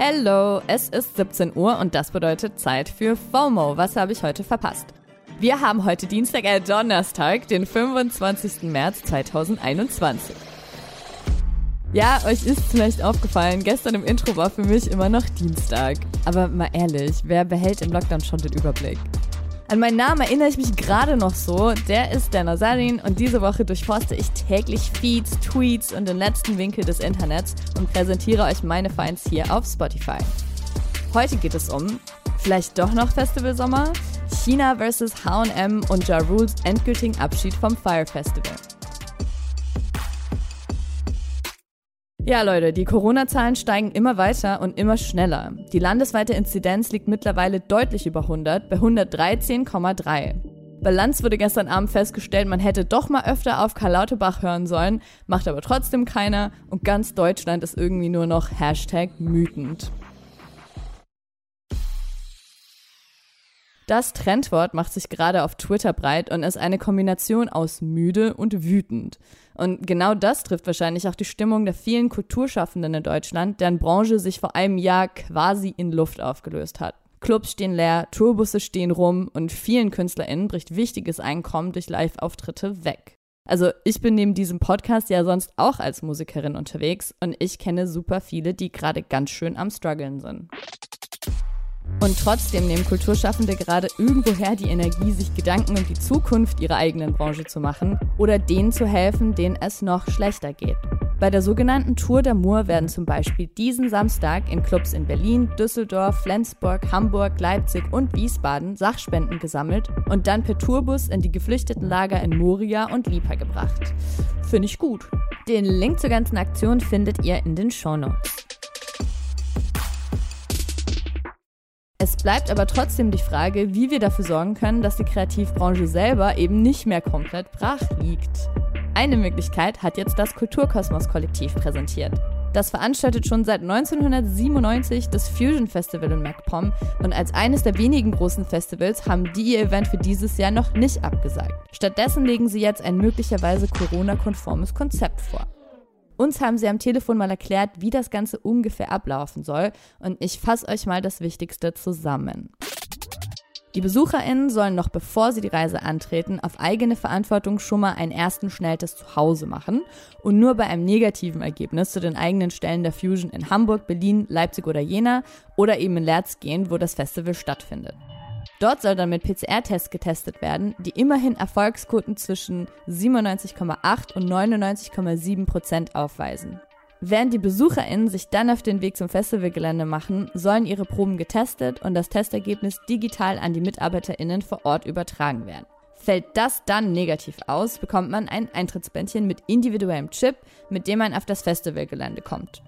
Hello, es ist 17 Uhr und das bedeutet Zeit für FOMO. Was habe ich heute verpasst? Wir haben heute Dienstag, äh Donnerstag, den 25. März 2021. Ja, euch ist vielleicht aufgefallen, gestern im Intro war für mich immer noch Dienstag. Aber mal ehrlich, wer behält im Lockdown schon den Überblick? An meinen Namen erinnere ich mich gerade noch so. Der ist der Nazarin und diese Woche durchforste ich täglich Feeds, Tweets und den letzten Winkel des Internets und präsentiere euch meine Finds hier auf Spotify. Heute geht es um vielleicht doch noch Festival Sommer, China vs. H&M und Ja Rules endgültigen Abschied vom Fire Festival. Ja, Leute, die Corona-Zahlen steigen immer weiter und immer schneller. Die landesweite Inzidenz liegt mittlerweile deutlich über 100, bei 113,3. Bei Lanz wurde gestern Abend festgestellt, man hätte doch mal öfter auf Karl Lauterbach hören sollen, macht aber trotzdem keiner und ganz Deutschland ist irgendwie nur noch Hashtag wütend. Das Trendwort macht sich gerade auf Twitter breit und ist eine Kombination aus müde und wütend. Und genau das trifft wahrscheinlich auch die Stimmung der vielen Kulturschaffenden in Deutschland, deren Branche sich vor einem Jahr quasi in Luft aufgelöst hat. Clubs stehen leer, Tourbusse stehen rum und vielen KünstlerInnen bricht wichtiges Einkommen durch Live-Auftritte weg. Also ich bin neben diesem Podcast ja sonst auch als Musikerin unterwegs und ich kenne super viele, die gerade ganz schön am struggeln sind. Und trotzdem nehmen Kulturschaffende gerade irgendwoher die Energie, sich Gedanken um die Zukunft ihrer eigenen Branche zu machen oder denen zu helfen, denen es noch schlechter geht. Bei der sogenannten Tour d'Amour werden zum Beispiel diesen Samstag in Clubs in Berlin, Düsseldorf, Flensburg, Hamburg, Leipzig und Wiesbaden Sachspenden gesammelt und dann per Tourbus in die Geflüchtetenlager in Moria und Lipa gebracht. Finde ich gut. Den Link zur ganzen Aktion findet ihr in den Shownotes. Es bleibt aber trotzdem die Frage, wie wir dafür sorgen können, dass die Kreativbranche selber eben nicht mehr komplett brach liegt. Eine Möglichkeit hat jetzt das Kulturkosmos-Kollektiv präsentiert. Das veranstaltet schon seit 1997 das Fusion Festival in MacPom und als eines der wenigen großen Festivals haben die ihr Event für dieses Jahr noch nicht abgesagt. Stattdessen legen sie jetzt ein möglicherweise Corona-konformes Konzept vor. Uns haben sie am Telefon mal erklärt, wie das Ganze ungefähr ablaufen soll und ich fasse euch mal das Wichtigste zusammen. Die BesucherInnen sollen noch bevor sie die Reise antreten, auf eigene Verantwortung schon mal einen ersten Schnelltest zu Hause machen und nur bei einem negativen Ergebnis zu den eigenen Stellen der Fusion in Hamburg, Berlin, Leipzig oder Jena oder eben in Lerz gehen, wo das Festival stattfindet. Dort soll dann mit PCR-Tests getestet werden, die immerhin Erfolgsquoten zwischen 97,8 und 99,7 Prozent aufweisen. Während die BesucherInnen sich dann auf den Weg zum Festivalgelände machen, sollen ihre Proben getestet und das Testergebnis digital an die MitarbeiterInnen vor Ort übertragen werden. Fällt das dann negativ aus, bekommt man ein Eintrittsbändchen mit individuellem Chip, mit dem man auf das Festivalgelände kommt.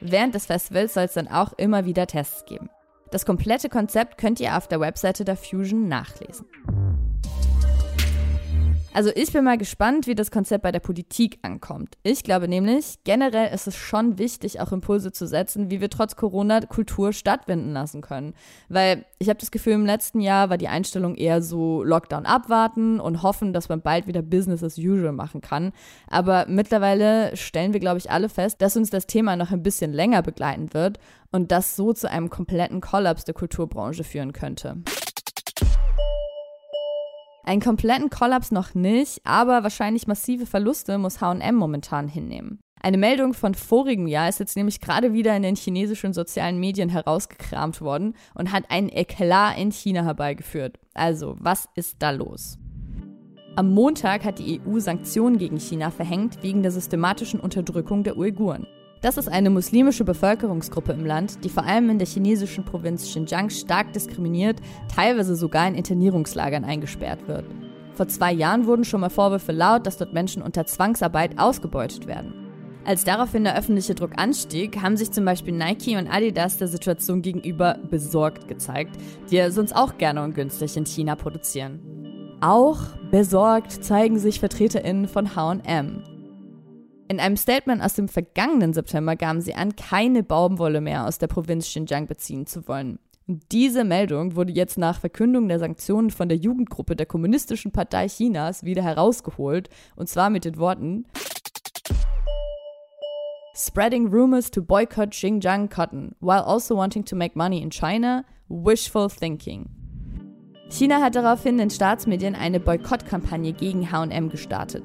Während des Festivals soll es dann auch immer wieder Tests geben. Das komplette Konzept könnt ihr auf der Webseite der Fusion nachlesen. Also ich bin mal gespannt, wie das Konzept bei der Politik ankommt. Ich glaube nämlich, generell ist es schon wichtig, auch Impulse zu setzen, wie wir trotz Corona Kultur stattfinden lassen können. Weil ich habe das Gefühl, im letzten Jahr war die Einstellung eher so Lockdown abwarten und hoffen, dass man bald wieder Business as usual machen kann. Aber mittlerweile stellen wir, glaube ich, alle fest, dass uns das Thema noch ein bisschen länger begleiten wird und das so zu einem kompletten Kollaps der Kulturbranche führen könnte. Einen kompletten Kollaps noch nicht, aber wahrscheinlich massive Verluste muss HM momentan hinnehmen. Eine Meldung von vorigem Jahr ist jetzt nämlich gerade wieder in den chinesischen sozialen Medien herausgekramt worden und hat einen Eklat in China herbeigeführt. Also, was ist da los? Am Montag hat die EU Sanktionen gegen China verhängt wegen der systematischen Unterdrückung der Uiguren. Das ist eine muslimische Bevölkerungsgruppe im Land, die vor allem in der chinesischen Provinz Xinjiang stark diskriminiert, teilweise sogar in Internierungslagern eingesperrt wird. Vor zwei Jahren wurden schon mal Vorwürfe laut, dass dort Menschen unter Zwangsarbeit ausgebeutet werden. Als daraufhin der öffentliche Druck anstieg, haben sich zum Beispiel Nike und Adidas der Situation gegenüber besorgt gezeigt, die ja sonst auch gerne und günstig in China produzieren. Auch besorgt zeigen sich VertreterInnen von HM. In einem Statement aus dem vergangenen September gaben sie an, keine Baumwolle mehr aus der Provinz Xinjiang beziehen zu wollen. Diese Meldung wurde jetzt nach Verkündung der Sanktionen von der Jugendgruppe der Kommunistischen Partei Chinas wieder herausgeholt, und zwar mit den Worten Spreading rumors to boycott Xinjiang cotton while also wanting to make money in China? Wishful thinking. China hat daraufhin in Staatsmedien eine Boykottkampagne gegen HM gestartet.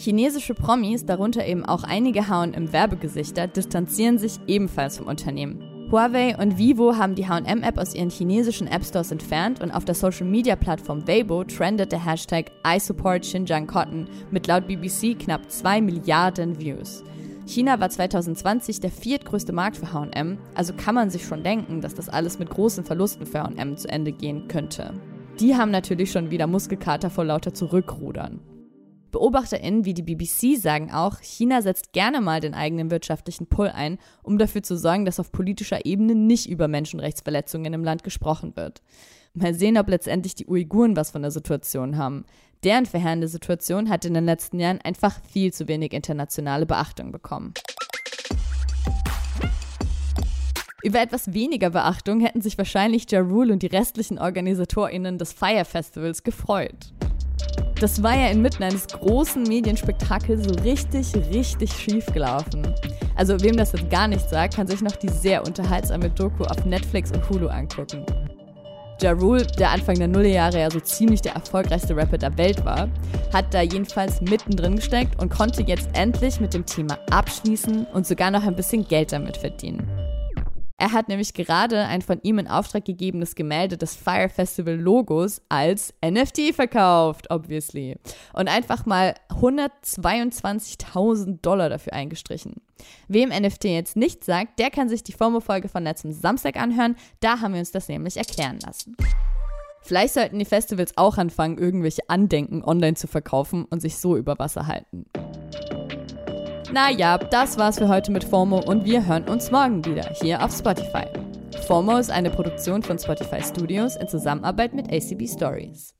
Chinesische Promis, darunter eben auch einige HM-Werbegesichter, distanzieren sich ebenfalls vom Unternehmen. Huawei und Vivo haben die HM-App aus ihren chinesischen App-Stores entfernt und auf der Social-Media-Plattform Weibo trendet der Hashtag I support Xinjiang Cotton mit laut BBC knapp 2 Milliarden Views. China war 2020 der viertgrößte Markt für HM, also kann man sich schon denken, dass das alles mit großen Verlusten für HM zu Ende gehen könnte. Die haben natürlich schon wieder Muskelkater vor lauter Zurückrudern. BeobachterInnen wie die BBC sagen auch, China setzt gerne mal den eigenen wirtschaftlichen Pull ein, um dafür zu sorgen, dass auf politischer Ebene nicht über Menschenrechtsverletzungen im Land gesprochen wird. Mal sehen, ob letztendlich die Uiguren was von der Situation haben. Deren verheerende Situation hat in den letzten Jahren einfach viel zu wenig internationale Beachtung bekommen. Über etwas weniger Beachtung hätten sich wahrscheinlich Ja Rule und die restlichen OrganisatorInnen des Fire Festivals gefreut. Das war ja inmitten eines großen Medienspektakels so richtig, richtig schief gelaufen. Also wem das jetzt gar nicht sagt, kann sich noch die sehr unterhaltsame Doku auf Netflix und Hulu angucken. Ja Rule, der Anfang der Nullerjahre ja so ziemlich der erfolgreichste Rapper der Welt war, hat da jedenfalls mittendrin gesteckt und konnte jetzt endlich mit dem Thema abschließen und sogar noch ein bisschen Geld damit verdienen. Er hat nämlich gerade ein von ihm in Auftrag gegebenes Gemälde des Fire Festival Logos als NFT verkauft, obviously. Und einfach mal 122.000 Dollar dafür eingestrichen. Wem NFT jetzt nicht sagt, der kann sich die FOMO-Folge von letztem Samstag anhören. Da haben wir uns das nämlich erklären lassen. Vielleicht sollten die Festivals auch anfangen, irgendwelche Andenken online zu verkaufen und sich so über Wasser halten. Naja, das war's für heute mit FOMO und wir hören uns morgen wieder hier auf Spotify. FOMO ist eine Produktion von Spotify Studios in Zusammenarbeit mit ACB Stories.